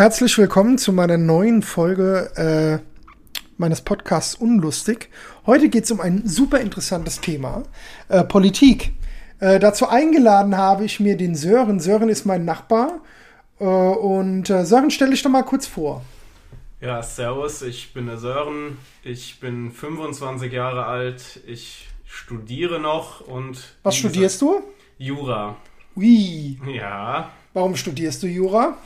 Herzlich willkommen zu meiner neuen Folge äh, meines Podcasts Unlustig. Heute geht es um ein super interessantes Thema, äh, Politik. Äh, dazu eingeladen habe ich mir den Sören. Sören ist mein Nachbar. Äh, und äh, Sören, stell dich doch mal kurz vor. Ja, servus, ich bin der Sören. Ich bin 25 Jahre alt. Ich studiere noch und. Was studierst du? Jura. Ui. Ja. Warum studierst du Jura?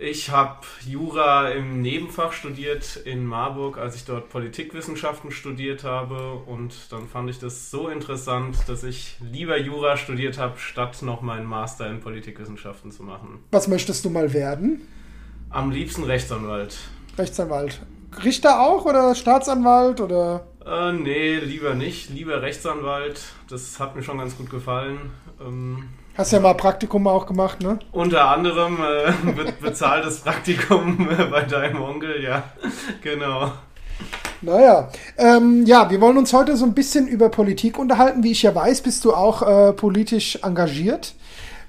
Ich habe Jura im Nebenfach studiert in Marburg, als ich dort Politikwissenschaften studiert habe. Und dann fand ich das so interessant, dass ich lieber Jura studiert habe, statt noch meinen Master in Politikwissenschaften zu machen. Was möchtest du mal werden? Am liebsten Rechtsanwalt. Rechtsanwalt. Richter auch oder Staatsanwalt oder? Äh, nee, lieber nicht. Lieber Rechtsanwalt. Das hat mir schon ganz gut gefallen. Ähm, Hast ja mal Praktikum auch gemacht, ne? Unter anderem äh, be bezahltes Praktikum äh, bei deinem Onkel, ja, genau. Naja, ähm, ja, wir wollen uns heute so ein bisschen über Politik unterhalten. Wie ich ja weiß, bist du auch äh, politisch engagiert.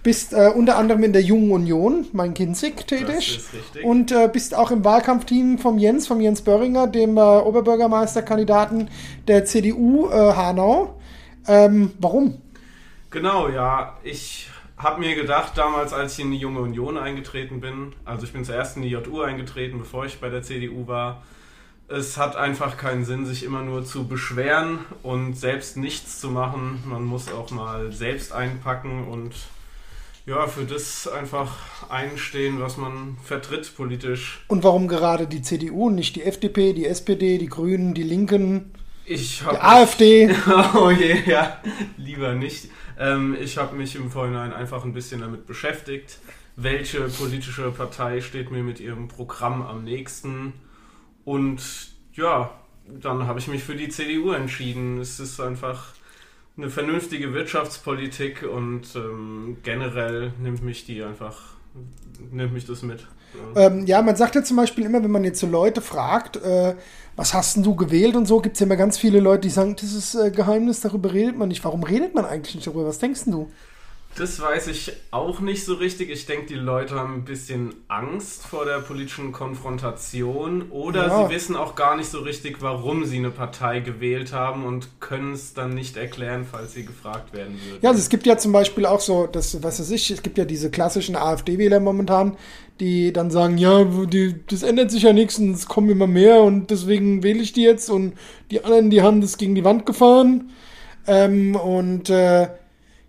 Bist äh, unter anderem in der Jungen Union, mein Kinzig, tätig. Das ist richtig. Und äh, bist auch im Wahlkampfteam vom Jens, vom Jens Böhringer, dem äh, Oberbürgermeisterkandidaten der CDU Hanau. Ähm, warum? Genau, ja. Ich habe mir gedacht, damals, als ich in die Junge Union eingetreten bin, also ich bin zuerst in die JU eingetreten, bevor ich bei der CDU war, es hat einfach keinen Sinn, sich immer nur zu beschweren und selbst nichts zu machen. Man muss auch mal selbst einpacken und ja, für das einfach einstehen, was man vertritt politisch. Und warum gerade die CDU und nicht die FDP, die SPD, die Grünen, die Linken, ich die AfD? oh je, ja, lieber nicht. Ähm, ich habe mich im Vorhinein einfach ein bisschen damit beschäftigt, welche politische Partei steht mir mit ihrem Programm am nächsten. Und ja, dann habe ich mich für die CDU entschieden. Es ist einfach eine vernünftige Wirtschaftspolitik und ähm, generell nimmt mich die einfach, nimmt mich das mit. Ja. Ähm, ja, man sagt ja zum Beispiel immer, wenn man jetzt so Leute fragt, äh, was hast denn du gewählt und so, gibt es ja immer ganz viele Leute, die sagen, das ist äh, Geheimnis, darüber redet man nicht. Warum redet man eigentlich nicht darüber? Was denkst du? Das weiß ich auch nicht so richtig. Ich denke, die Leute haben ein bisschen Angst vor der politischen Konfrontation oder ja. sie wissen auch gar nicht so richtig, warum sie eine Partei gewählt haben und können es dann nicht erklären, falls sie gefragt werden würden. Ja, also es gibt ja zum Beispiel auch so, das, was weiß ich, es gibt ja diese klassischen AfD-Wähler momentan, die dann sagen, ja, die, das ändert sich ja nichts und es kommen immer mehr und deswegen wähle ich die jetzt und die anderen, die haben das gegen die Wand gefahren. Ähm, und äh,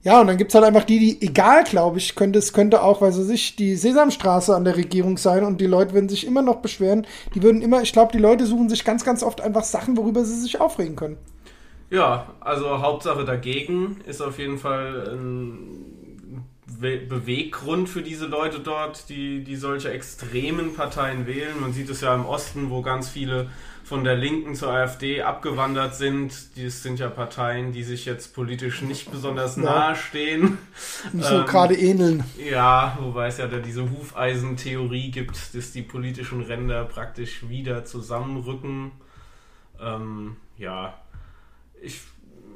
ja, und dann gibt es halt einfach die, die, egal, glaube ich, könnte es könnte auch, weil sie sich die Sesamstraße an der Regierung sein und die Leute würden sich immer noch beschweren. Die würden immer, ich glaube, die Leute suchen sich ganz, ganz oft einfach Sachen, worüber sie sich aufregen können. Ja, also Hauptsache dagegen ist auf jeden Fall ein Beweggrund für diese Leute dort, die, die solche extremen Parteien wählen. Man sieht es ja im Osten, wo ganz viele von der Linken zur AfD abgewandert sind. Das sind ja Parteien, die sich jetzt politisch nicht besonders ja. nahe stehen. So ähm, gerade ähneln. Ja, wobei es ja da diese Hufeisentheorie gibt, dass die politischen Ränder praktisch wieder zusammenrücken. Ähm, ja, ich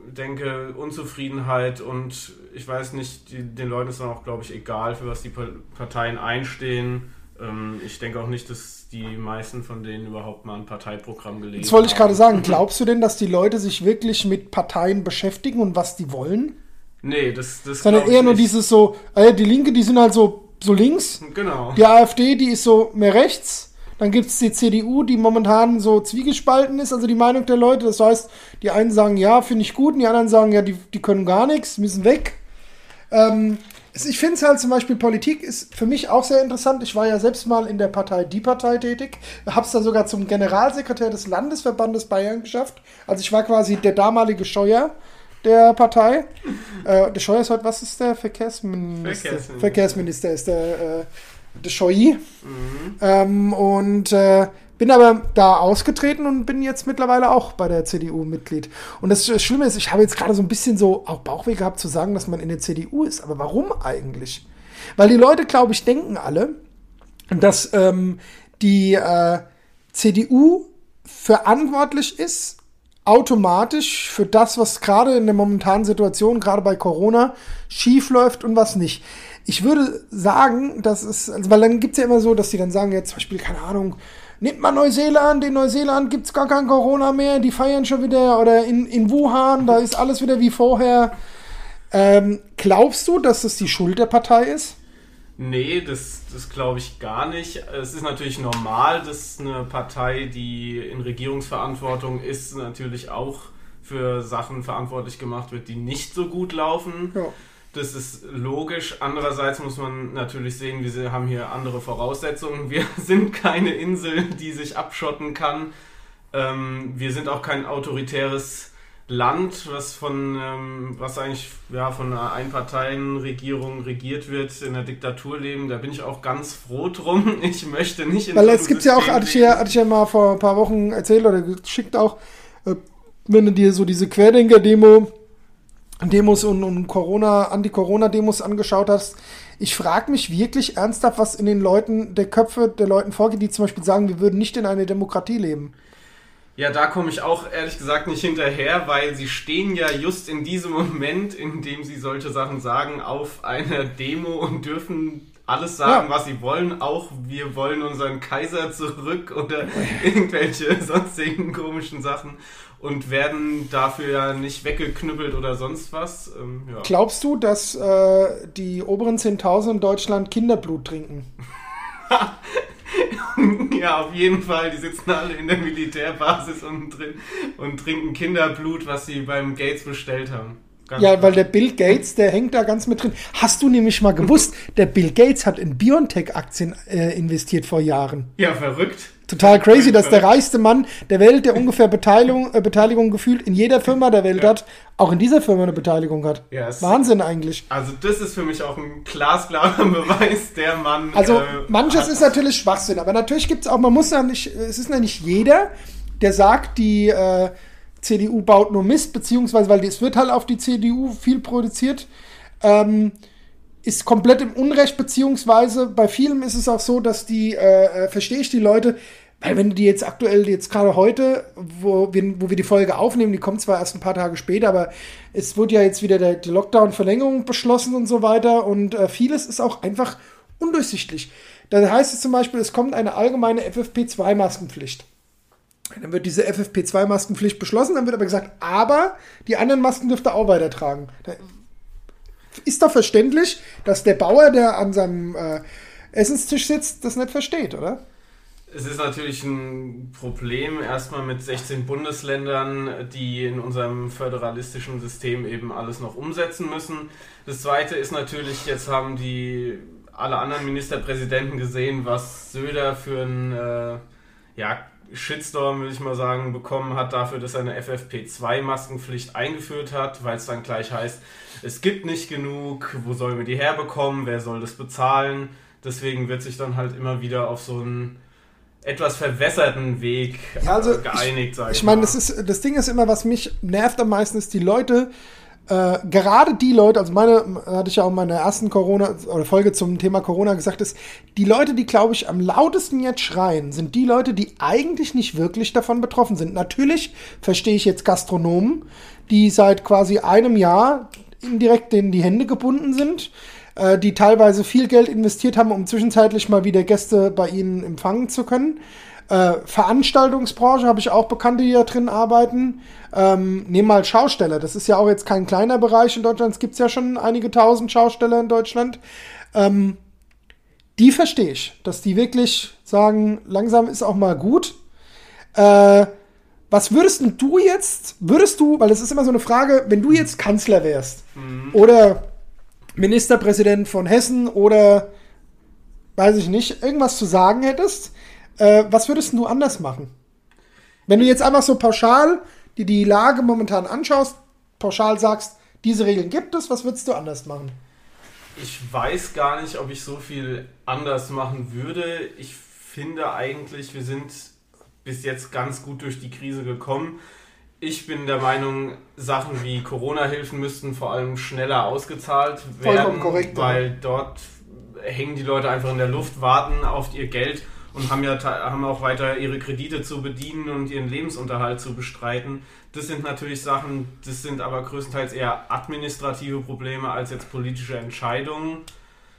denke, Unzufriedenheit und ich weiß nicht, die, den Leuten ist dann auch, glaube ich, egal, für was die Parteien einstehen. Ähm, ich denke auch nicht, dass die meisten von denen überhaupt mal ein Parteiprogramm gelesen haben. Das wollte ich gerade sagen. Glaubst du denn, dass die Leute sich wirklich mit Parteien beschäftigen und was die wollen? Nee, das, das Sondern eher nur dieses so, äh, die Linke, die sind halt so, so links. Genau. Die AfD, die ist so mehr rechts. Dann gibt es die CDU, die momentan so zwiegespalten ist, also die Meinung der Leute. Das heißt, die einen sagen, ja, finde ich gut, und die anderen sagen, ja, die, die können gar nichts, müssen weg. Ähm, ich finde es halt zum Beispiel, Politik ist für mich auch sehr interessant. Ich war ja selbst mal in der Partei Die Partei tätig, habe es da sogar zum Generalsekretär des Landesverbandes Bayern geschafft. Also ich war quasi der damalige Scheuer der Partei. Äh, der Scheuer ist heute, was ist der Verkehrsminister? Verkehrsminister, Verkehrsminister ist der, äh, der Scheuer. Mhm. Ähm, und äh, bin aber da ausgetreten und bin jetzt mittlerweile auch bei der CDU Mitglied. Und das Schlimme ist, ich habe jetzt gerade so ein bisschen so auch Bauchweh gehabt zu sagen, dass man in der CDU ist. Aber warum eigentlich? Weil die Leute, glaube ich, denken alle, dass ähm, die äh, CDU verantwortlich ist automatisch für das, was gerade in der momentanen Situation, gerade bei Corona, schief läuft und was nicht. Ich würde sagen, dass es, also, weil dann gibt's ja immer so, dass die dann sagen, jetzt zum Beispiel, keine Ahnung, nimmt mal Neuseeland, in Neuseeland gibt's gar kein Corona mehr, die feiern schon wieder, oder in, in Wuhan, da ist alles wieder wie vorher. Ähm, glaubst du, dass es die Schuld der Partei ist? Nee, das, das glaube ich gar nicht. Es ist natürlich normal, dass eine Partei, die in Regierungsverantwortung ist, natürlich auch für Sachen verantwortlich gemacht wird, die nicht so gut laufen. Ja. Das ist logisch. Andererseits muss man natürlich sehen, wir haben hier andere Voraussetzungen. Wir sind keine Insel, die sich abschotten kann. Ähm, wir sind auch kein autoritäres Land, was von ähm, was eigentlich ja, von einer Einparteienregierung regiert wird, in der Diktatur leben, da bin ich auch ganz froh drum. Ich möchte nicht in Weil es gibt ja auch, hatte ich, ja, hatte ich ja mal vor ein paar Wochen erzählt oder geschickt auch, äh, wenn du dir so diese Querdenker-Demo, Demos und, und Corona, Anti-Corona-Demos angeschaut hast, ich frage mich wirklich ernsthaft, was in den Leuten, der Köpfe der Leuten vorgeht, die zum Beispiel sagen, wir würden nicht in einer Demokratie leben. Ja, da komme ich auch ehrlich gesagt nicht hinterher, weil sie stehen ja just in diesem Moment, in dem sie solche Sachen sagen, auf einer Demo und dürfen alles sagen, ja. was sie wollen. Auch wir wollen unseren Kaiser zurück oder irgendwelche sonstigen komischen Sachen und werden dafür ja nicht weggeknüppelt oder sonst was. Ähm, ja. Glaubst du, dass äh, die oberen 10.000 in Deutschland Kinderblut trinken? ja, auf jeden Fall. Die sitzen alle in der Militärbasis und, drin, und trinken Kinderblut, was sie beim Gates bestellt haben. Ganz ja, weil der Bill Gates, der hängt da ganz mit drin. Hast du nämlich mal gewusst, der Bill Gates hat in Biontech-Aktien äh, investiert vor Jahren. Ja, verrückt. Total crazy, dass der reichste Mann der Welt, der ungefähr Beteiligung, äh, Beteiligung gefühlt in jeder Firma der Welt ja. hat, auch in dieser Firma eine Beteiligung hat. Ja, Wahnsinn eigentlich. Also das ist für mich auch ein glasklarer Beweis, der Mann. Also äh, manches ist natürlich Schwachsinn, aber natürlich gibt es auch, man muss ja nicht, es ist ja nicht jeder, der sagt, die äh, CDU baut nur Mist, beziehungsweise, weil es wird halt auf die CDU viel produziert. Ähm, ist komplett im Unrecht, beziehungsweise bei vielen ist es auch so, dass die, äh, äh, verstehe ich die Leute, weil wenn die jetzt aktuell, jetzt gerade heute, wo wir, wo wir die Folge aufnehmen, die kommt zwar erst ein paar Tage später, aber es wurde ja jetzt wieder der, die Lockdown-Verlängerung beschlossen und so weiter und äh, vieles ist auch einfach undurchsichtlich. Da heißt es zum Beispiel, es kommt eine allgemeine FFP2-Maskenpflicht. Dann wird diese FFP2-Maskenpflicht beschlossen, dann wird aber gesagt, aber die anderen Masken dürft ihr auch weitertragen. Da ist doch verständlich, dass der Bauer, der an seinem äh, Essenstisch sitzt, das nicht versteht, oder? Es ist natürlich ein Problem erstmal mit 16 Bundesländern, die in unserem föderalistischen System eben alles noch umsetzen müssen. Das zweite ist natürlich, jetzt haben die alle anderen Ministerpräsidenten gesehen, was Söder für ein äh, ja, Shitstorm, will ich mal sagen, bekommen hat dafür, dass er eine FFP2-Maskenpflicht eingeführt hat, weil es dann gleich heißt, es gibt nicht genug, wo sollen wir die herbekommen, wer soll das bezahlen? Deswegen wird sich dann halt immer wieder auf so einen etwas verwässerten Weg ja, also geeinigt, sage ich, ich meine, das, ist, das Ding ist immer, was mich nervt am meisten, ist die Leute, äh, gerade die Leute, also meine, hatte ich ja auch in meiner ersten Corona oder Folge zum Thema Corona gesagt, ist, die Leute, die glaube ich am lautesten jetzt schreien, sind die Leute, die eigentlich nicht wirklich davon betroffen sind. Natürlich verstehe ich jetzt Gastronomen, die seit quasi einem Jahr indirekt in die Hände gebunden sind, äh, die teilweise viel Geld investiert haben, um zwischenzeitlich mal wieder Gäste bei ihnen empfangen zu können. Äh, Veranstaltungsbranche habe ich auch Bekannte, die da drin arbeiten. Ähm, nehmen mal Schausteller. Das ist ja auch jetzt kein kleiner Bereich in Deutschland. Es gibt ja schon einige tausend Schausteller in Deutschland. Ähm, die verstehe ich, dass die wirklich sagen, langsam ist auch mal gut. Äh, was würdest du jetzt, würdest du, weil das ist immer so eine Frage, wenn du jetzt Kanzler wärst mhm. oder Ministerpräsident von Hessen oder weiß ich nicht, irgendwas zu sagen hättest, äh, was würdest du anders machen? Wenn du jetzt einfach so pauschal dir die Lage momentan anschaust, pauschal sagst, diese Regeln gibt es, was würdest du anders machen? Ich weiß gar nicht, ob ich so viel anders machen würde. Ich finde eigentlich, wir sind bis jetzt ganz gut durch die Krise gekommen. Ich bin der Meinung, Sachen wie Corona-Hilfen müssten vor allem schneller ausgezahlt werden, korrekt, weil dort hängen die Leute einfach in der Luft, warten auf ihr Geld und haben ja haben auch weiter ihre Kredite zu bedienen und ihren Lebensunterhalt zu bestreiten. Das sind natürlich Sachen, das sind aber größtenteils eher administrative Probleme als jetzt politische Entscheidungen.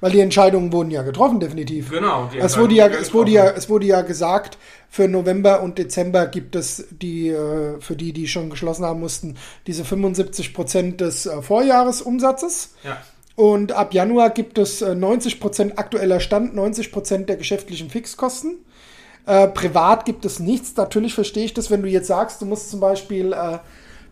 Weil die Entscheidungen wurden ja getroffen, definitiv. Genau. es, wurde ja, es, wurde ja, es wurde ja gesagt, für November und Dezember gibt es die, äh, für die, die schon geschlossen haben mussten, diese 75 Prozent des äh, Vorjahresumsatzes. Ja. Und ab Januar gibt es 90 äh, Prozent aktueller Stand, 90 Prozent der geschäftlichen Fixkosten. Äh, privat gibt es nichts. Natürlich verstehe ich das, wenn du jetzt sagst, du musst zum Beispiel äh,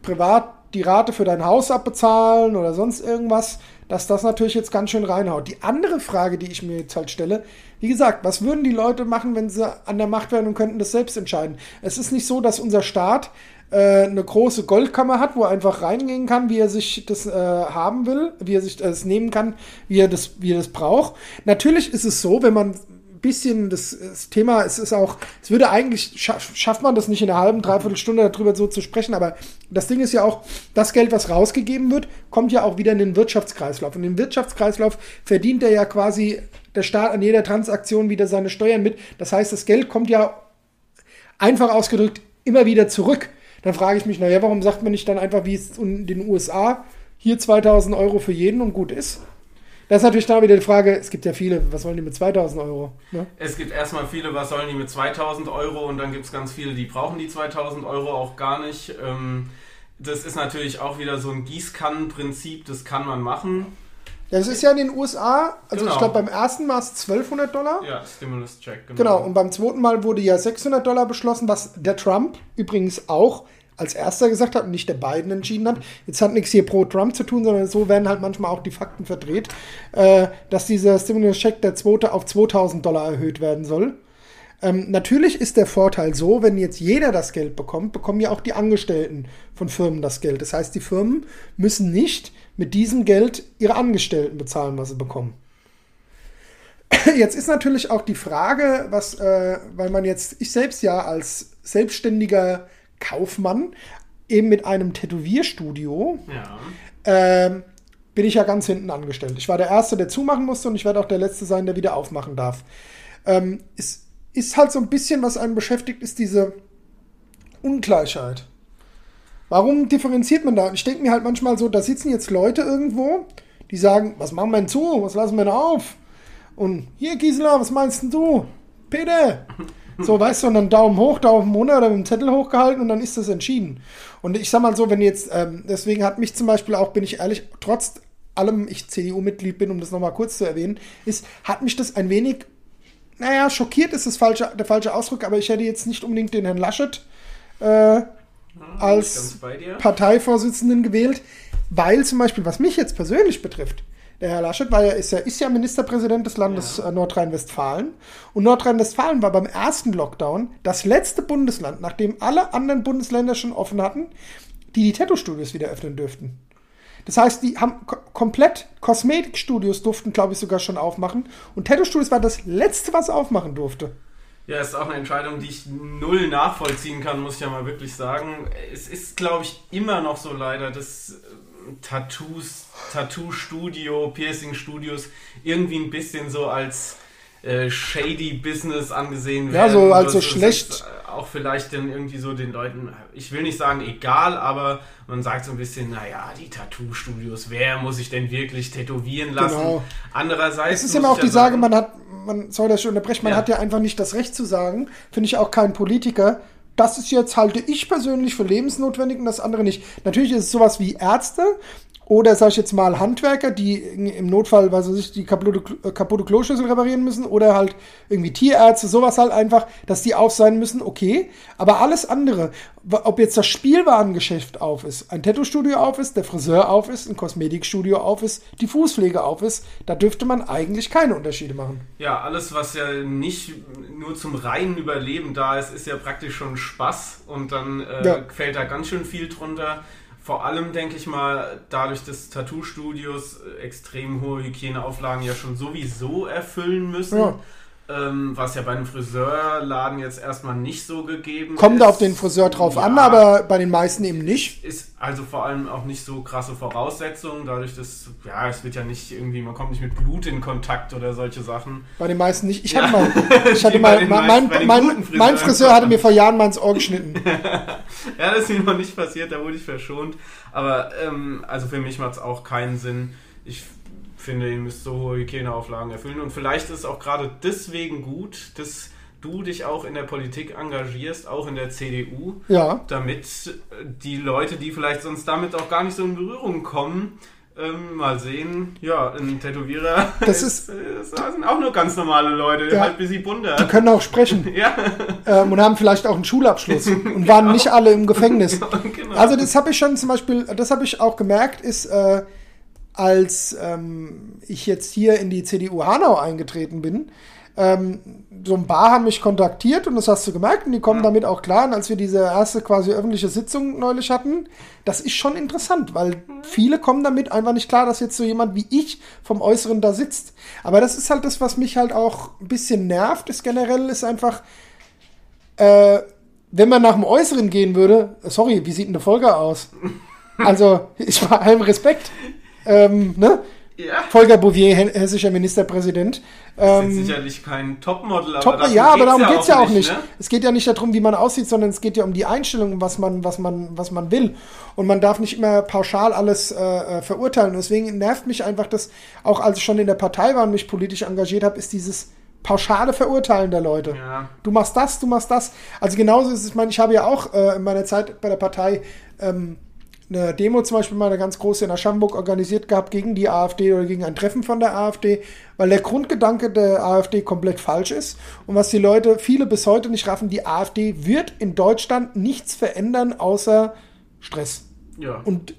privat die Rate für dein Haus abbezahlen oder sonst irgendwas, dass das natürlich jetzt ganz schön reinhaut. Die andere Frage, die ich mir jetzt halt stelle, wie gesagt, was würden die Leute machen, wenn sie an der Macht wären und könnten das selbst entscheiden? Es ist nicht so, dass unser Staat äh, eine große Goldkammer hat, wo er einfach reingehen kann, wie er sich das äh, haben will, wie er sich das nehmen kann, wie er das, wie er das braucht. Natürlich ist es so, wenn man bisschen das, das, Thema, es ist auch, es würde eigentlich, schaff, schafft man das nicht in einer halben, dreiviertel Stunde darüber so zu sprechen, aber das Ding ist ja auch, das Geld, was rausgegeben wird, kommt ja auch wieder in den Wirtschaftskreislauf. Und im Wirtschaftskreislauf verdient er ja quasi der Staat an jeder Transaktion wieder seine Steuern mit. Das heißt, das Geld kommt ja einfach ausgedrückt immer wieder zurück. Dann frage ich mich, naja, warum sagt man nicht dann einfach, wie es in den USA, hier 2000 Euro für jeden und gut ist? Das ist natürlich da wieder die Frage, es gibt ja viele, was wollen die mit 2000 Euro? Ne? Es gibt erstmal viele, was sollen die mit 2000 Euro und dann gibt es ganz viele, die brauchen die 2000 Euro auch gar nicht. Ähm, das ist natürlich auch wieder so ein Gießkannenprinzip, das kann man machen. Das ist ja in den USA, also genau. ich glaube beim ersten Mal es 1200 Dollar. Ja, Stimulus Check, genau. Genau, und beim zweiten Mal wurde ja 600 Dollar beschlossen, was der Trump übrigens auch als erster gesagt hat und nicht der Biden entschieden hat. Jetzt hat nichts hier pro Trump zu tun, sondern so werden halt manchmal auch die Fakten verdreht, äh, dass dieser Stimulus-Check der zweite auf 2000 Dollar erhöht werden soll. Ähm, natürlich ist der Vorteil so, wenn jetzt jeder das Geld bekommt, bekommen ja auch die Angestellten von Firmen das Geld. Das heißt, die Firmen müssen nicht mit diesem Geld ihre Angestellten bezahlen, was sie bekommen. Jetzt ist natürlich auch die Frage, was, äh, weil man jetzt, ich selbst ja als selbstständiger Kaufmann, eben mit einem Tätowierstudio, ja. äh, bin ich ja ganz hinten angestellt. Ich war der Erste, der zumachen musste und ich werde auch der Letzte sein, der wieder aufmachen darf. Ähm, es ist halt so ein bisschen, was einen beschäftigt, ist diese Ungleichheit. Warum differenziert man da? Ich denke mir halt manchmal so, da sitzen jetzt Leute irgendwo, die sagen, was machen wir denn zu? Was lassen wir denn auf? Und hier, Gisela, was meinst denn du? Peter, so, weißt du, und dann Daumen hoch, Daumen runter oder mit dem Zettel hochgehalten und dann ist das entschieden. Und ich sag mal so, wenn jetzt, ähm, deswegen hat mich zum Beispiel auch, bin ich ehrlich, trotz allem ich CDU-Mitglied bin, um das nochmal kurz zu erwähnen, ist, hat mich das ein wenig, naja, schockiert ist das falsche, der falsche Ausdruck, aber ich hätte jetzt nicht unbedingt den Herrn Laschet äh, als Parteivorsitzenden gewählt, weil zum Beispiel, was mich jetzt persönlich betrifft, der Herr Laschet war ja, ist, ja, ist ja Ministerpräsident des Landes ja. Äh, Nordrhein-Westfalen. Und Nordrhein-Westfalen war beim ersten Lockdown das letzte Bundesland, nachdem alle anderen Bundesländer schon offen hatten, die die Tattoo-Studios wieder öffnen dürften. Das heißt, die haben komplett Kosmetikstudios durften, glaube ich, sogar schon aufmachen. Und Tattoo-Studios war das letzte, was aufmachen durfte. Ja, ist auch eine Entscheidung, die ich null nachvollziehen kann, muss ich ja mal wirklich sagen. Es ist, glaube ich, immer noch so leider, dass Tattoos, Tattoo-Studio, Piercing-Studios irgendwie ein bisschen so als äh, shady Business angesehen werden. Ja, so als so schlecht. Auch vielleicht dann irgendwie so den Leuten, ich will nicht sagen egal, aber man sagt so ein bisschen, naja, die Tattoo-Studios, wer muss sich denn wirklich tätowieren lassen? Genau. Andererseits. Es ist immer auch die Sage, man hat, man soll das schon unterbrechen, man ja. hat ja einfach nicht das Recht zu sagen, finde ich auch kein Politiker, das ist jetzt, halte ich persönlich für lebensnotwendig und das andere nicht. Natürlich ist es sowas wie Ärzte oder sag ich jetzt mal Handwerker, die im Notfall, weil sie sich die kaputte, äh, kaputte Kloschüssel reparieren müssen oder halt irgendwie Tierärzte, sowas halt einfach, dass die auf sein müssen, okay. Aber alles andere, ob jetzt das Spielwarengeschäft auf ist, ein Tattoo-Studio auf ist, der Friseur auf ist, ein Kosmetikstudio auf ist, die Fußpflege auf ist, da dürfte man eigentlich keine Unterschiede machen. Ja, alles, was ja nicht nur zum reinen Überleben da ist, ist ja praktisch schon Spaß und dann äh, ja. fällt da ganz schön viel drunter vor allem denke ich mal, dadurch, dass Tattoo-Studios äh, extrem hohe Hygieneauflagen ja schon sowieso erfüllen müssen, ja. Ähm, was ja bei einem Friseurladen jetzt erstmal nicht so gegeben Kommt ist. auf den Friseur drauf Ja. an, aber bei den meisten eben nicht. Ist also vor allem auch nicht so krasse Voraussetzungen, dadurch, dass, ja, es wird ja nicht irgendwie, man kommt nicht mit Blut in Kontakt oder solche Sachen. Bei den meisten nicht. Ich Ja. hatte mal, ich hatte mal, mein, mein, mein Friseuren. Friseur hatte mir vor Jahren mal ins Ohr geschnitten. Ja, das ist mir noch nicht passiert, da wurde ich verschont. Aber ähm, also für mich macht es auch keinen Sinn. Ich finde, ihr müsst so hohe Hygieneauflagen erfüllen. Und vielleicht ist es auch gerade deswegen gut, dass du dich auch in der Politik engagierst, auch in der CDU, Ja. damit äh, die Leute, die vielleicht sonst damit auch gar nicht so in Berührung kommen, ähm, mal sehen, ja, ein Tätowierer, Das ist- äh, das sind auch nur ganz normale Leute, Ja. halt bisschen bunter. Die können auch sprechen ja, ähm, und haben vielleicht auch einen Schulabschluss und waren nicht alle im Gefängnis. genau. Also das habe ich schon zum Beispiel, das habe ich auch gemerkt, ist, äh, als ähm, ich jetzt hier in die CDU Hanau eingetreten bin, ähm, so ein paar haben mich kontaktiert und das hast du gemerkt und die kommen Ja. damit auch klar. Und als wir diese erste quasi öffentliche Sitzung neulich hatten, das ist schon interessant, weil viele kommen damit einfach nicht klar, dass jetzt so jemand wie ich vom Äußeren da sitzt. Aber das ist halt das, was mich halt auch ein bisschen nervt, ist generell, ist einfach, äh, wenn man nach dem Äußeren gehen würde, sorry, wie sieht denn der Volker aus? Also, ich bei allem Respekt. Ähm, ne? ja. Volker Bouvier, hessischer Ministerpräsident. Das ist Ähm, sicherlich kein Topmodel, aber Top, darum ja, aber darum geht es ja auch nicht. ne? Es geht ja nicht darum, wie man aussieht, sondern es geht ja um die Einstellung, was man, was man, was man will. Und man darf nicht immer pauschal alles äh, äh, verurteilen. Und deswegen nervt mich einfach, dass auch als ich schon in der Partei war und mich politisch engagiert habe, ist dieses pauschale Verurteilen der Leute. Ja. Du machst das, du machst das. Also genauso ist es, ich meine, ich habe ja auch äh, in meiner Zeit bei der Partei ähm, eine Demo zum Beispiel mal eine ganz große in Aschaffenburg organisiert gehabt gegen die AfD oder gegen ein Treffen von der AfD, weil der Grundgedanke der AfD komplett falsch ist und was die Leute, viele bis heute nicht raffen, die AfD wird in Deutschland nichts verändern außer Stress. Ja. Und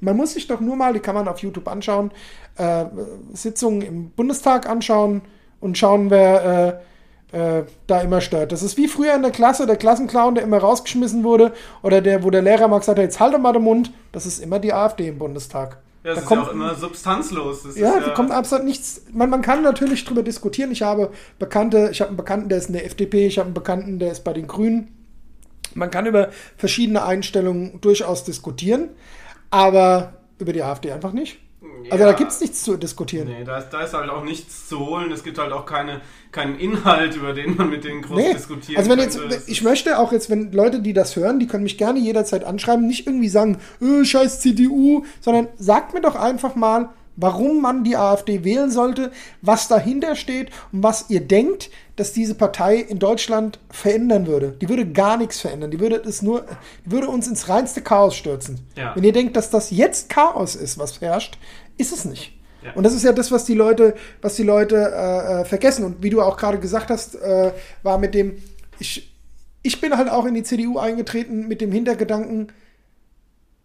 man muss sich doch nur mal, die kann man auf YouTube anschauen, äh, Sitzungen im Bundestag anschauen und schauen, wer äh, äh, da immer stört. Das ist wie früher in der Klasse, der Klassenclown, der immer rausgeschmissen wurde, oder der, wo der Lehrer mal gesagt hat, jetzt halte mal den Mund, das ist immer die AfD im Bundestag. Ja, das da ist kommt- ja auch immer substanzlos. Das Ja, ist da kommt absolut nichts. Man, man kann natürlich drüber diskutieren. Ich habe Bekannte, ich habe einen Bekannten, der ist in der FDP, ich habe einen Bekannten, der ist bei den Grünen. Man kann über verschiedene Einstellungen durchaus diskutieren, aber über die AfD einfach nicht. Also da Ja. gibt es nichts zu diskutieren. Nee, da ist, da ist halt auch nichts zu holen. Es gibt halt auch keine, keinen Inhalt, über den man mit denen groß Nee. diskutieren Also wenn jetzt, könnte. Das ich möchte auch jetzt, wenn Leute, die das hören, die können mich gerne jederzeit anschreiben, nicht irgendwie sagen, äh, scheiß CDU, sondern sagt mir doch einfach mal, warum man die AfD wählen sollte, was dahinter steht und was ihr denkt, dass diese Partei in Deutschland verändern würde. Die würde gar nichts verändern. Die würde es nur, würde uns ins reinste Chaos stürzen. Ja. Wenn ihr denkt, dass das jetzt Chaos ist, was herrscht, ist es nicht. Ja. Und das ist ja das, was die Leute, was die Leute äh, äh, vergessen. Und wie du auch gerade gesagt hast, äh, war mit dem, ich, ich bin halt auch in die CDU eingetreten mit dem Hintergedanken,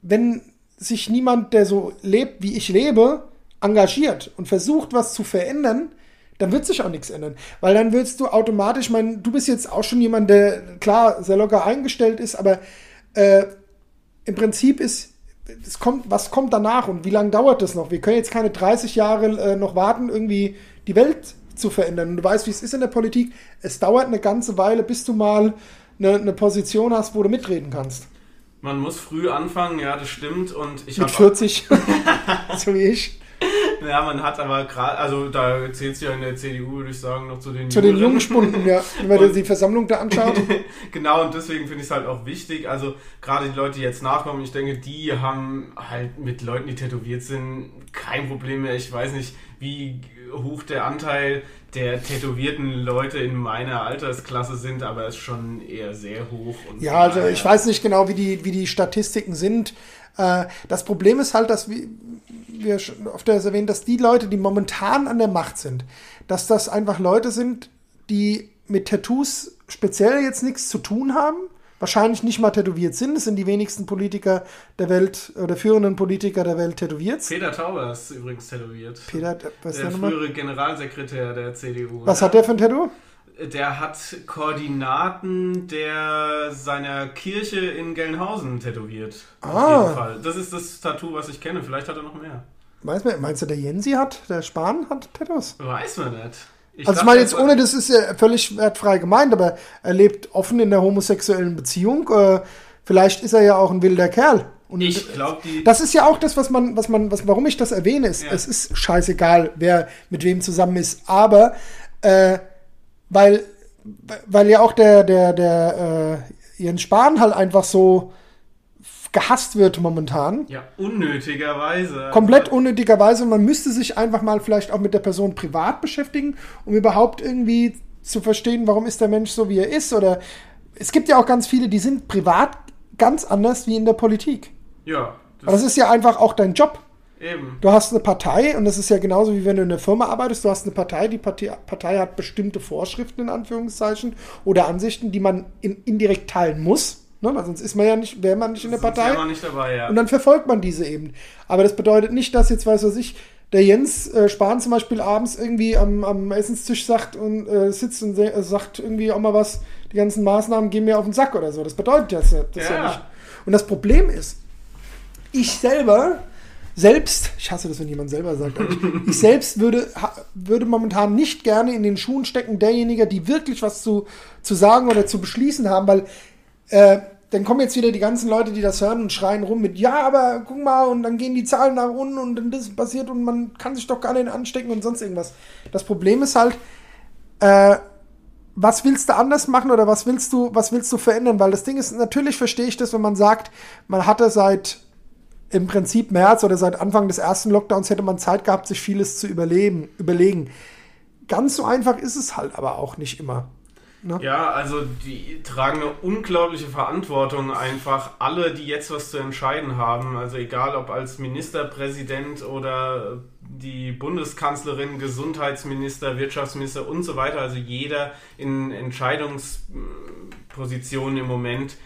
wenn sich niemand, der so lebt, wie ich lebe, engagiert und versucht, was zu verändern, dann wird sich auch nichts ändern. Weil dann willst du automatisch, mein, du bist jetzt auch schon jemand, der klar sehr locker eingestellt ist, aber äh, im Prinzip ist, es kommt, was kommt danach und wie lange dauert das noch? Wir können jetzt keine 30 Jahre äh, noch warten, irgendwie die Welt zu verändern. Und du weißt, wie es ist in der Politik. Es dauert eine ganze Weile, bis du mal eine, eine Position hast, wo du mitreden kannst. Man muss früh anfangen, ja, das stimmt. Und ich Mit habe 40, so wie ich. Ja, man hat aber gerade, also da zählt es ja in der CDU, würde ich sagen, noch zu den Zu den Jüngeren. jungen Spunden, ja. Wenn man die Versammlung da anschaut. genau, und deswegen finde ich es halt auch wichtig. Also gerade die Leute, die jetzt nachkommen, ich denke, die haben halt mit Leuten, die tätowiert sind, kein Problem mehr. Ich weiß nicht, wie hoch der Anteil der tätowierten Leute in meiner Altersklasse sind, aber es ist schon eher sehr hoch. Ja, also ich weiß nicht genau, wie die, wie die Statistiken sind. Äh, das Problem ist halt, dass wir, wir schon oft erwähnt, dass die Leute, die momentan an der Macht sind, dass das einfach Leute sind, die mit Tattoos speziell jetzt nichts zu tun haben, wahrscheinlich nicht mal tätowiert sind. Es sind die wenigsten Politiker der Welt oder führenden Politiker der Welt tätowiert. Peter Tauber ist übrigens tätowiert. Peter, was ist der der frühere Generalsekretär der CDU. Was hat der für ein Tattoo? Der hat Koordinaten der seiner Kirche in Gelnhausen tätowiert. Auf Ah. jeden Fall. Das ist das Tattoo, was ich kenne. Vielleicht hat er noch mehr. Weiß man, meinst du, der Jensi hat, der Spahn hat Tattoos? Weiß man nicht. Ich also ich meine jetzt ohne, das ist ja völlig wertfrei gemeint, aber er lebt offen in der homosexuellen Beziehung. Äh, vielleicht ist er ja auch ein wilder Kerl. Und ich glaube. Das ist ja auch das, was man, was man, was, warum ich das erwähne, ist, ja. es ist scheißegal, wer mit wem zusammen ist. Aber äh, weil, weil ja auch der, der, der äh, Jens Spahn halt einfach so gehasst wird momentan. Ja, unnötigerweise. Komplett unnötigerweise. Und man müsste sich einfach mal vielleicht auch mit der Person privat beschäftigen, um überhaupt irgendwie zu verstehen, warum ist der Mensch so, wie er ist. Oder es gibt ja auch ganz viele, die sind privat ganz anders wie in der Politik. Ja. Das, Aber das ist ja einfach auch dein Job. Eben. Du hast eine Partei und das ist ja genauso wie wenn du in einer Firma arbeitest. Du hast eine Partei, die Partei, Partei hat bestimmte Vorschriften in Anführungszeichen oder Ansichten, die man in, indirekt teilen muss. Ne? Weil sonst ist man ja nicht, wäre man nicht in der Partei. Wäre man nicht dabei, ja. Und dann verfolgt man diese eben. Aber das bedeutet nicht, dass jetzt, weiß was ich, der Jens äh, Spahn zum Beispiel abends irgendwie am, am Essenstisch sagt und äh, sitzt und äh, sagt irgendwie auch mal was, die ganzen Maßnahmen gehen mir auf den Sack oder so. Das bedeutet das, das ja. ja nicht. Und das Problem ist, ich selber, selbst, ich hasse das, wenn jemand selber sagt, ich, ich selbst würde, würde momentan nicht gerne in den Schuhen stecken derjenigen, die wirklich was zu, zu sagen oder zu beschließen haben, weil äh, dann kommen jetzt wieder die ganzen Leute, die das hören und schreien rum mit, ja, aber guck mal, und dann gehen die Zahlen nach unten und dann das passiert und man kann sich doch gar nicht anstecken und sonst irgendwas. Das Problem ist halt, äh, was willst du anders machen oder was willst du, was willst du verändern? Weil das Ding ist, natürlich verstehe ich das, wenn man sagt, man hatte seit im Prinzip März oder seit Anfang des ersten Lockdowns hätte man Zeit gehabt, sich vieles zu überleben, überlegen. Ganz so einfach ist es halt aber auch nicht immer. Ne? Ja, also die tragen eine unglaubliche Verantwortung einfach alle, die jetzt was zu entscheiden haben. Also egal ob als Ministerpräsident oder die Bundeskanzlerin, Gesundheitsminister, Wirtschaftsminister und so weiter. Also jeder in Entscheidungspositionen im Moment.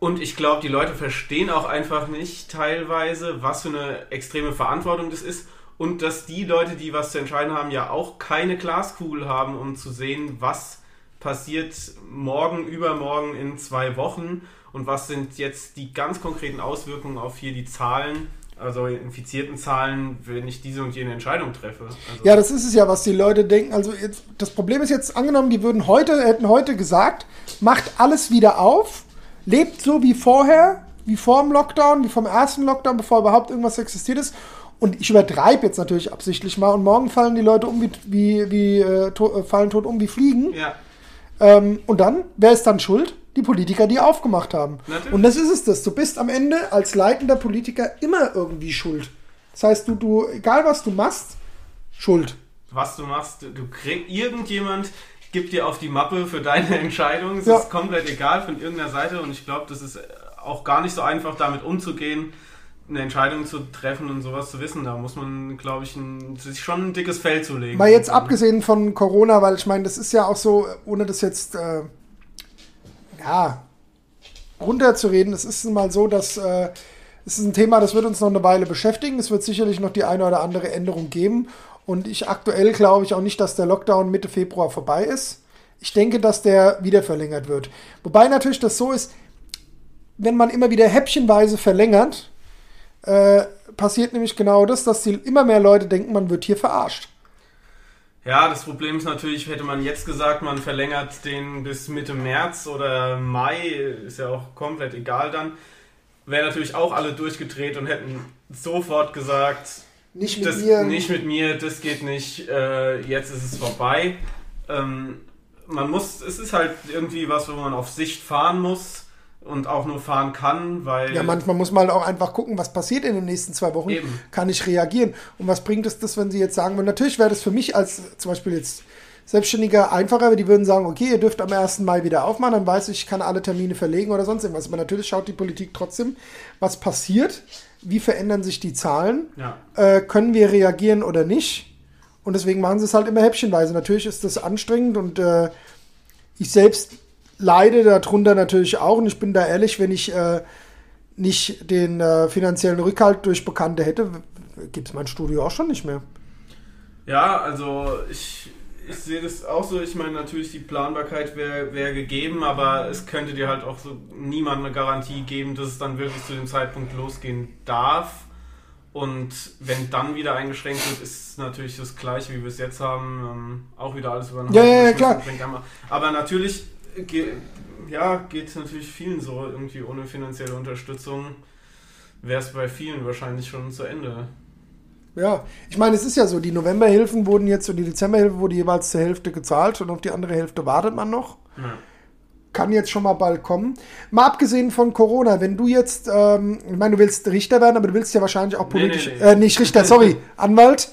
Und ich glaube, die Leute verstehen auch einfach nicht teilweise, was für eine extreme Verantwortung das ist. Und dass die Leute, die was zu entscheiden haben, ja auch keine Glaskugel haben, um zu sehen, was passiert morgen, übermorgen, in zwei Wochen und was sind jetzt die ganz konkreten Auswirkungen auf hier die Zahlen, also infizierten Zahlen, wenn ich diese und jene Entscheidung treffe. Also ja, das ist es ja, was die Leute denken. Also jetzt, das Problem ist jetzt angenommen, die würden heute, hätten heute gesagt, macht alles wieder auf, lebt so wie vorher, wie vor dem Lockdown, wie vom ersten Lockdown, bevor überhaupt irgendwas existiert ist. Und ich übertreibe jetzt natürlich absichtlich mal. Und morgen fallen die Leute um wie, wie, wie äh, to, äh, fallen tot um wie Fliegen. Ja. Ähm, und dann, wer ist dann schuld? Die Politiker, die aufgemacht haben. Natürlich. Und das ist es das. Du bist am Ende als leitender Politiker immer irgendwie schuld. Das heißt, du, du, egal was du machst, schuld. Was du machst, du kriegst irgendjemand gibt dir auf die Mappe für deine Entscheidung. Es ja. ist komplett egal von irgendeiner Seite und ich glaube, das ist auch gar nicht so einfach, damit umzugehen eine Entscheidung zu treffen und sowas zu wissen, da muss man, glaube ich, ein, sich schon ein dickes Feld zulegen. Mal jetzt abgesehen von Corona, weil ich meine, das ist ja auch so, ohne das jetzt, äh, ja, runterzureden, es ist mal so, dass äh, es ist ein Thema, das wird uns noch eine Weile beschäftigen. Es wird sicherlich noch die eine oder andere Änderung geben. Und ich aktuell glaube ich auch nicht, dass der Lockdown Mitte Februar vorbei ist. Ich denke, dass der wieder verlängert wird. Wobei natürlich das so ist, wenn man immer wieder häppchenweise verlängert, äh, passiert nämlich genau das, dass die, immer mehr Leute denken, man wird hier verarscht. Ja, das Problem ist natürlich, hätte man jetzt gesagt, man verlängert den bis Mitte März oder Mai, ist ja auch komplett egal dann, wären natürlich auch alle durchgedreht und hätten sofort gesagt, nicht mit das, mir, nicht mit mir, das geht nicht, äh, jetzt ist es vorbei. Ähm, man muss, es ist halt irgendwie was, wo man auf Sicht fahren muss und auch nur fahren kann, weil. Ja, manchmal muss man halt auch einfach gucken, was passiert in den nächsten zwei Wochen. Eben. Kann ich reagieren? Und was bringt es das, wenn Sie jetzt sagen, natürlich wäre das für mich als zum Beispiel jetzt Selbstständiger einfacher, weil die würden sagen, okay, ihr dürft am 1. Mai wieder aufmachen, dann weiß ich, ich kann alle Termine verlegen oder sonst irgendwas. Aber natürlich schaut die Politik trotzdem, was passiert, wie verändern sich die Zahlen, ja. äh, können wir reagieren oder nicht. Und deswegen machen sie es halt immer häppchenweise. Natürlich ist das anstrengend und äh, ich selbst leide darunter natürlich auch. Und ich bin da ehrlich, wenn ich äh, nicht den äh, finanziellen Rückhalt durch Bekannte hätte, gibt es mein Studio auch schon nicht mehr. Ja, also ich, ich sehe das auch so. Ich meine, natürlich die Planbarkeit wäre wär gegeben, aber es könnte dir halt auch so niemand eine Garantie geben, dass es dann wirklich zu dem Zeitpunkt losgehen darf. Und wenn dann wieder eingeschränkt wird, ist natürlich das gleiche, wie wir es jetzt haben. Ähm, auch wieder alles über den Ja, ja, ja, klar. Aber natürlich ge ja, geht es natürlich vielen so, irgendwie ohne finanzielle Unterstützung wäre es bei vielen wahrscheinlich schon zu Ende. Ja, ich meine, es ist ja so, die Novemberhilfen wurden jetzt und die Dezemberhilfe wurde jeweils zur Hälfte gezahlt und auf die andere Hälfte wartet man noch. Ja. Kann jetzt schon mal bald kommen. Mal abgesehen von Corona, wenn du jetzt, ähm, ich meine, du willst Richter werden, aber du willst ja wahrscheinlich auch politisch, Nee, nee, nee. Äh, nicht Richter, sorry, Anwalt.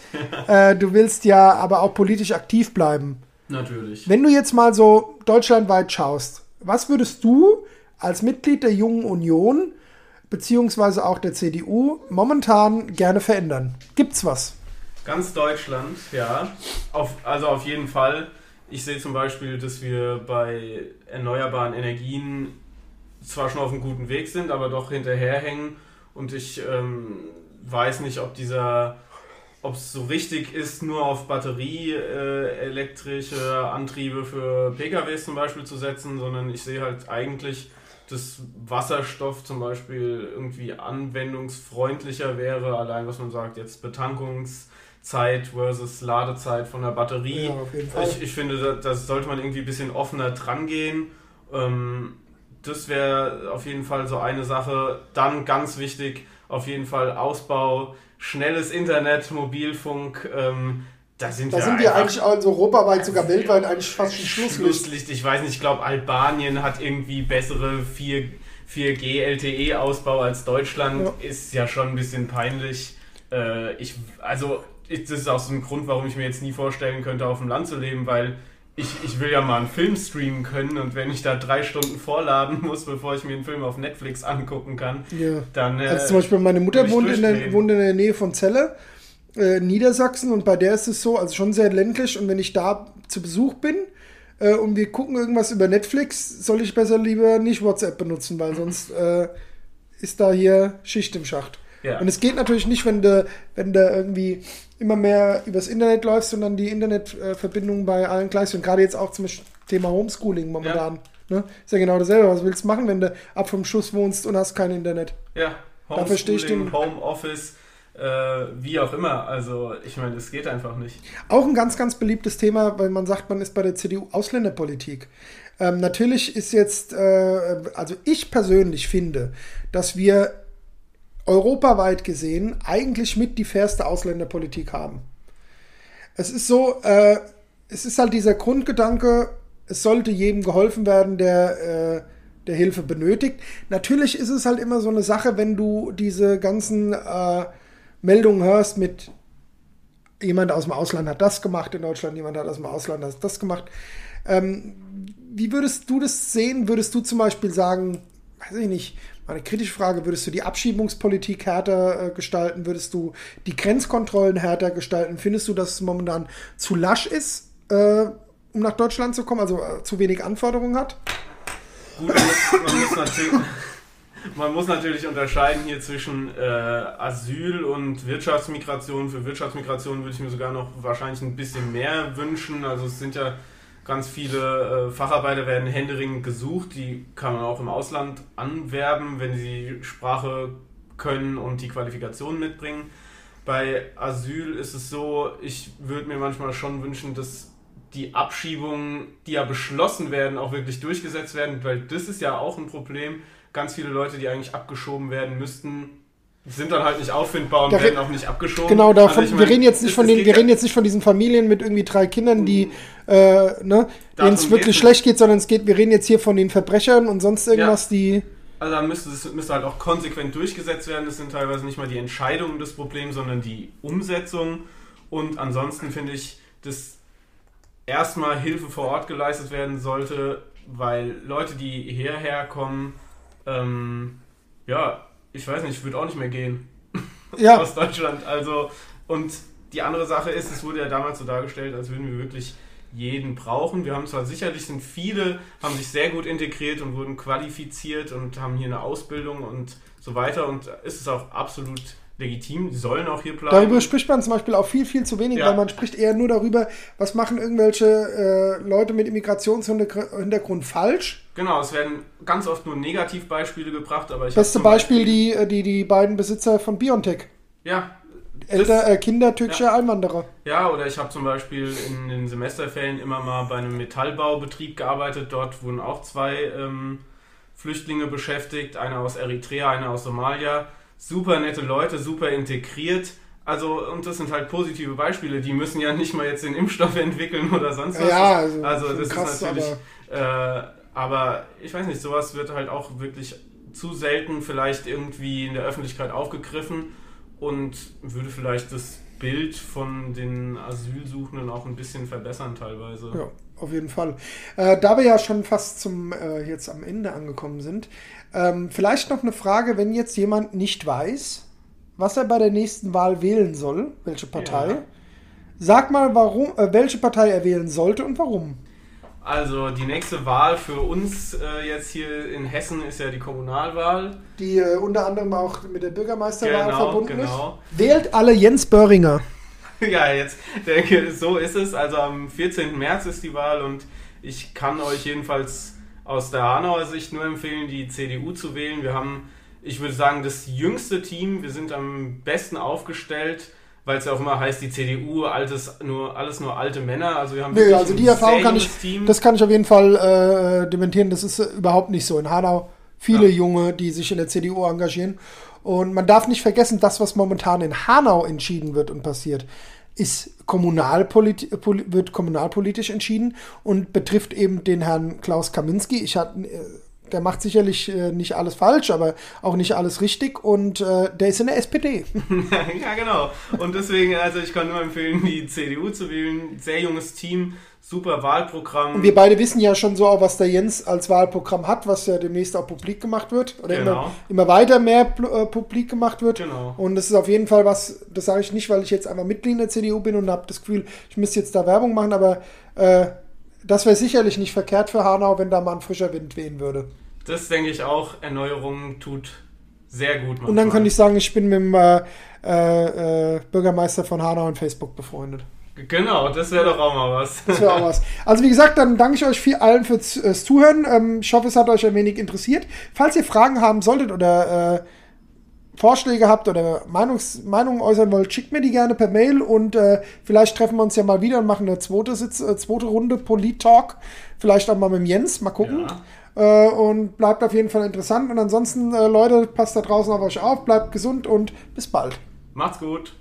äh, du willst ja aber auch politisch aktiv bleiben. Natürlich. Wenn du jetzt mal so deutschlandweit schaust, was würdest du als Mitglied der Jungen Union beziehungsweise auch der CDU momentan gerne verändern? Gibt's was? Ganz Deutschland, ja. Auf, also auf jeden Fall. Ich sehe zum Beispiel, dass wir bei erneuerbaren Energien zwar schon auf einem guten Weg sind, aber doch hinterherhängen. Und ich ähm, weiß nicht, ob dieser, ob es so richtig ist, nur auf Batterie äh, Antriebe für PKWs zum Beispiel zu setzen, sondern ich sehe halt eigentlich, dass Wasserstoff zum Beispiel irgendwie anwendungsfreundlicher wäre. Allein was man sagt, jetzt Betankungszeit versus Ladezeit von der Batterie. Ja, auf jeden Fall. Ich, ich finde, da, das sollte man irgendwie ein bisschen offener dran gehen. Ähm, das wäre auf jeden Fall so eine Sache. Dann ganz wichtig, auf jeden Fall Ausbau, schnelles Internet, Mobilfunk. Ähm, da sind Da wir sind wir eigentlich also europaweit, sogar weltweit eigentlich fast schon Schlusslicht. Schlusslicht. Ich weiß nicht, ich glaube, Albanien hat irgendwie bessere 4, 4G LTE-Ausbau als Deutschland. Ja. Ist ja schon ein bisschen peinlich. Äh, ich, also, ich, das ist auch so ein Grund, warum ich mir jetzt nie vorstellen könnte, auf dem Land zu leben, weil ich, ich will ja mal einen Film streamen können und wenn ich da drei Stunden vorladen muss, bevor ich mir einen Film auf Netflix angucken kann, Ja. dann. Äh, Also zum Beispiel meine Mutter wohnt in, der, wohnt in der Nähe von Celle, äh, Niedersachsen, und bei der ist es so, also schon sehr ländlich. Und wenn ich da zu Besuch bin äh, und wir gucken irgendwas über Netflix, soll ich besser lieber nicht WhatsApp benutzen, weil sonst äh, ist da hier Schicht im Schacht. Ja. Und es geht natürlich nicht, wenn du, wenn du irgendwie immer mehr übers Internet läufst und dann die Internetverbindung bei allen gleich sind. Gerade jetzt auch zum Thema Homeschooling momentan. Ne? Ist ja genau dasselbe. Was willst du machen, wenn du ab vom Schuss wohnst und hast kein Internet? Ja, Da verstehe ich Homeschooling, den- Homeoffice, äh, wie auch immer. Also, ich meine, das geht einfach nicht. Auch ein ganz, ganz beliebtes Thema, weil man sagt, man ist bei der CDU Ausländerpolitik. Ähm, natürlich ist jetzt, äh, also ich persönlich finde, dass wir europaweit gesehen eigentlich mit die fairste Ausländerpolitik haben. Es ist so, äh, es ist halt dieser Grundgedanke, es sollte jedem geholfen werden, der, äh, der Hilfe benötigt. Natürlich ist es halt immer so eine Sache, wenn du diese ganzen äh, Meldungen hörst mit jemand aus dem Ausland hat das gemacht in Deutschland, jemand hat aus dem Ausland das, das gemacht. Ähm, wie würdest du das sehen? Würdest du zum Beispiel sagen, weiß ich nicht, mal eine kritische Frage, würdest du die Abschiebungspolitik härter äh, gestalten? Würdest du die Grenzkontrollen härter gestalten? Findest du, dass es momentan zu lasch ist, äh, um nach Deutschland zu kommen, also äh, zu wenig Anforderungen hat? Gut, man muss, man muss, natürlich, man muss natürlich unterscheiden hier zwischen äh, Asyl und Wirtschaftsmigration. Für Wirtschaftsmigration würde ich mir sogar noch wahrscheinlich ein bisschen mehr wünschen. Also es sind ja ganz viele äh, Facharbeiter werden händeringend gesucht. Die kann man auch im Ausland anwerben, wenn sie Sprache können und die Qualifikationen mitbringen. Bei Asyl ist es so, ich würde mir manchmal schon wünschen, dass die Abschiebungen, die ja beschlossen werden, auch wirklich durchgesetzt werden, weil das ist ja auch ein Problem. Ganz viele Leute, die eigentlich abgeschoben werden müssten, sind dann halt nicht auffindbar und Da werden auch nicht abgeschoben. Genau, davon, Also ich wir mein, reden jetzt nicht von den, wir ja- reden jetzt nicht von diesen Familien mit irgendwie drei Kindern, die, äh, ne, denen es wirklich schlecht geht, sondern es geht, wir reden jetzt hier von den Verbrechern und sonst irgendwas, die, Also da müsste es müsste halt auch konsequent durchgesetzt werden. Das sind teilweise nicht mal die Entscheidungen des Problems, sondern die Umsetzung. Und ansonsten finde ich, dass erstmal Hilfe vor Ort geleistet werden sollte, weil Leute, die hierher kommen, ähm, ja, ich weiß nicht, ich würde auch nicht mehr gehen ja, aus Deutschland. Also, und die andere Sache ist, es wurde ja damals so dargestellt, als würden wir wirklich jeden brauchen. Wir haben zwar sicherlich sind viele, haben sich sehr gut integriert und wurden qualifiziert und haben hier eine Ausbildung und so weiter und ist es auch absolut legitim. Die sollen auch hier bleiben. darüber spricht man zum Beispiel auch viel, viel zu wenig, Ja. weil man spricht eher nur darüber, was machen irgendwelche äh, Leute mit Immigrationshintergrund falsch. Genau, es werden ganz oft nur Negativbeispiele gebracht, aber ich Beste zum Beispiel die, äh, die, die beiden Besitzer von Biontech. Ja. Älter, äh, Kinder türkischer ja. Einwanderer. Ja, oder ich habe zum Beispiel in den Semesterferien immer mal bei einem Metallbaubetrieb gearbeitet. Dort wurden auch zwei ähm, Flüchtlinge beschäftigt, einer aus Eritrea, einer aus Somalia. Super nette Leute, super integriert. Also, und das sind halt positive Beispiele. Die müssen ja nicht mal jetzt den Impfstoff entwickeln oder sonst was. Ja, also, also das krass, ist natürlich. Aber, äh, aber ich weiß nicht, sowas wird halt auch wirklich zu selten vielleicht irgendwie in der Öffentlichkeit aufgegriffen und würde vielleicht das Bild von den Asylsuchenden auch ein bisschen verbessern teilweise. Ja, auf jeden Fall. Äh, da wir ja schon fast zum äh, jetzt am Ende angekommen sind, ähm, vielleicht noch eine Frage, wenn jetzt jemand nicht weiß, was er bei der nächsten Wahl wählen soll, welche Partei. Ja. Sag mal, warum, äh, welche Partei er wählen sollte und warum. Also die nächste Wahl für uns äh, jetzt hier in Hessen ist ja die Kommunalwahl. Die äh, unter anderem auch mit der Bürgermeisterwahl genau, verbunden genau. ist. Wählt alle Jens Böhringer. ja, jetzt denke so ist es. Also am 14. März ist die Wahl und ich kann euch jedenfalls aus der Hanauer Sicht nur empfehlen, die CDU zu wählen. Wir haben, ich würde sagen, das jüngste Team. Wir sind am besten aufgestellt weil es ja auch immer heißt, die CDU, altes, nur, alles nur alte Männer. Also wir haben Nö, also die Erfahrung kann ich, Team. das kann ich auf jeden Fall äh, dementieren. Das ist äh, überhaupt nicht so. In Hanau viele ja. Junge, die sich in der CDU engagieren. Und man darf nicht vergessen, das, was momentan in Hanau entschieden wird und passiert, ist kommunalpolit wird kommunalpolitisch entschieden und betrifft eben den Herrn Klaus Kaminski. Ich hatte äh, der macht sicherlich äh, nicht alles falsch, aber auch nicht alles richtig und äh, der ist in der SPD. ja, genau. Und deswegen, also ich kann nur empfehlen, die CDU zu wählen. Sehr junges Team, super Wahlprogramm. Und wir beide wissen ja schon so auch, was der Jens als Wahlprogramm hat, was ja demnächst auch publik gemacht wird oder genau. immer, immer weiter mehr äh, publik gemacht wird. Genau. Und das ist auf jeden Fall was, das sage ich nicht, weil ich jetzt einfach Mitglied in der CDU bin und habe das Gefühl, ich müsste jetzt da Werbung machen, aber äh, das wäre sicherlich nicht verkehrt für Hanau, wenn da mal ein frischer Wind wehen würde. Das denke ich auch. Erneuerung tut sehr gut. Manchmal. Und dann könnte ich sagen, ich bin mit dem äh, äh, Bürgermeister von Hanau und Facebook befreundet. Genau, das wäre doch auch mal was. Das wäre auch was. Also wie gesagt, dann danke ich euch viel allen fürs, fürs Zuhören. Ähm, ich hoffe, es hat euch ein wenig interessiert. Falls ihr Fragen haben solltet oder äh, Vorschläge habt oder Meinungs Meinungen äußern wollt, schickt mir die gerne per Mail und äh, vielleicht treffen wir uns ja mal wieder und machen eine zweite, Sitz, äh, zweite Runde Polit-Talk. Vielleicht auch mal mit Jens, mal gucken. Ja. Äh, und bleibt auf jeden Fall interessant. Und ansonsten, äh, Leute, passt da draußen auf euch auf, bleibt gesund und bis bald. Macht's gut.